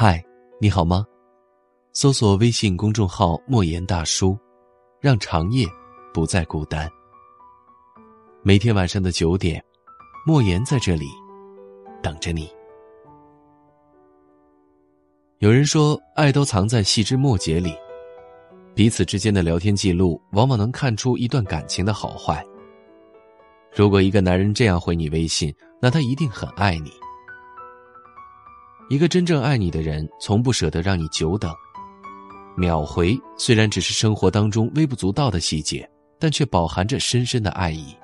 嗨，你好吗？搜索微信公众号“莫言大叔”，让长夜不再孤单。每天晚上的九点，莫言在这里等着你。有人说，爱都藏在细枝末节里，彼此之间的聊天记录往往能看出一段感情的好坏。如果一个男人这样回你微信，那他一定很爱你。一个真正爱你的人，从不舍得让你久等。秒回虽然只是生活当中微不足道的细节，但却饱含着深深的爱意。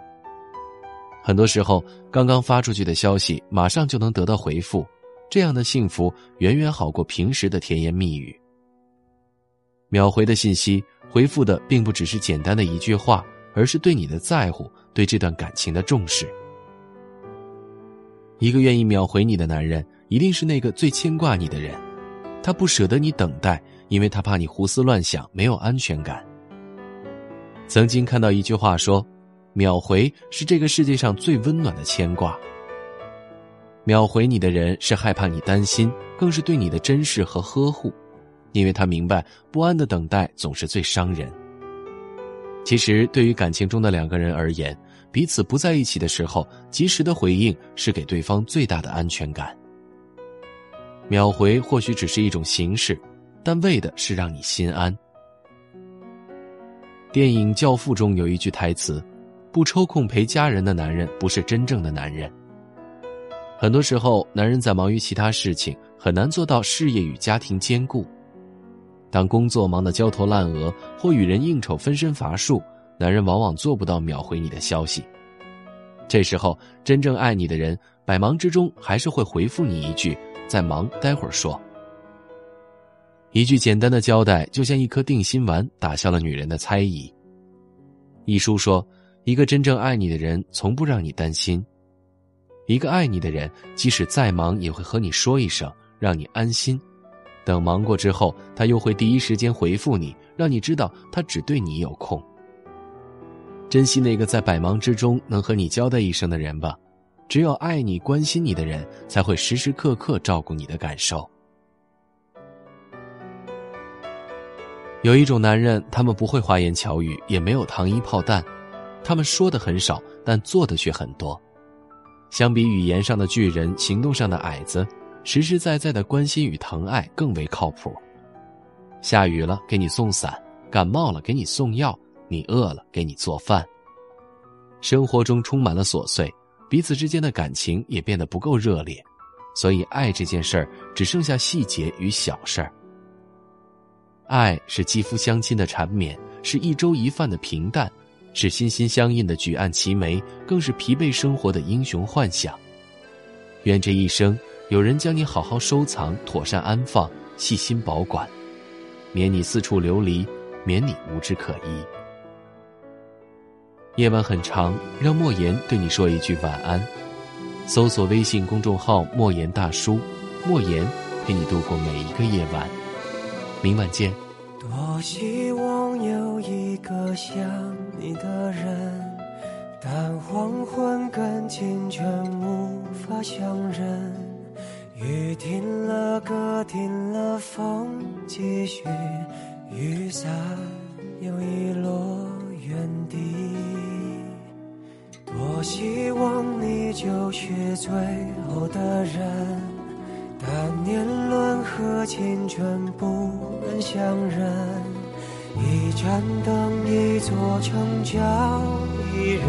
很多时候，刚刚发出去的消息，马上就能得到回复，这样的幸福远远好过平时的甜言蜜语。秒回的信息回复的并不只是简单的一句话，而是对你的在乎，对这段感情的重视。一个愿意秒回你的男人。一定是那个最牵挂你的人，他不舍得你等待，因为他怕你胡思乱想，没有安全感。曾经看到一句话说：“秒回是这个世界上最温暖的牵挂。”秒回你的人是害怕你担心，更是对你的珍视和呵护，因为他明白不安的等待总是最伤人。其实，对于感情中的两个人而言，彼此不在一起的时候，及时的回应是给对方最大的安全感。秒回或许只是一种形式，但为的是让你心安。电影《教父》中有一句台词：“不抽空陪家人的男人不是真正的男人。”很多时候，男人在忙于其他事情，很难做到事业与家庭兼顾。当工作忙得焦头烂额，或与人应酬分身乏术，男人往往做不到秒回你的消息。这时候，真正爱你的人，百忙之中还是会回复你一句。在忙，待会儿说。一句简单的交代，就像一颗定心丸，打消了女人的猜疑。一书说，一个真正爱你的人，从不让你担心。一个爱你的人，即使再忙，也会和你说一声，让你安心。等忙过之后，他又会第一时间回复你，让你知道他只对你有空。珍惜那个在百忙之中能和你交代一声的人吧。只有爱你、关心你的人，才会时时刻刻照顾你的感受。有一种男人，他们不会花言巧语，也没有糖衣炮弹，他们说的很少，但做的却很多。相比语言上的巨人，行动上的矮子，实实在在的关心与疼爱更为靠谱。下雨了，给你送伞；感冒了，给你送药；你饿了，给你做饭。生活中充满了琐碎。彼此之间的感情也变得不够热烈，所以爱这件事儿只剩下细节与小事儿。爱是肌肤相亲的缠绵，是一粥一饭的平淡，是心心相印的举案齐眉，更是疲惫生活的英雄幻想。愿这一生有人将你好好收藏、妥善安放、细心保管，免你四处流离，免你无枝可依。夜晚很长，让莫言对你说一句晚安。搜索微信公众号“莫言大叔”，莫言陪你度过每一个夜晚。明晚见。多希望有一个想你的人，但黄昏跟清晨无法相认。雨停了，歌停了，风继续，雨伞又遗落原地。多希望你就是最后的人，但年轮和青春不忍相认。一盏灯，一座城，叫一人，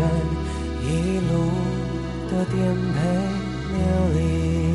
一路的颠沛流离。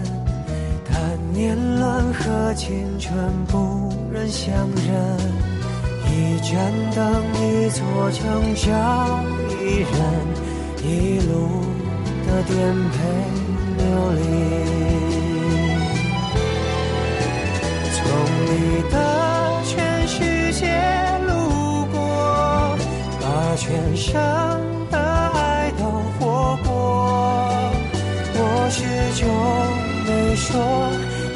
年轮和青春不忍相认。一盏灯，一座城，找一人，一路的颠沛流离。从你的全世界路过，把全生的爱都活过。我始终没说，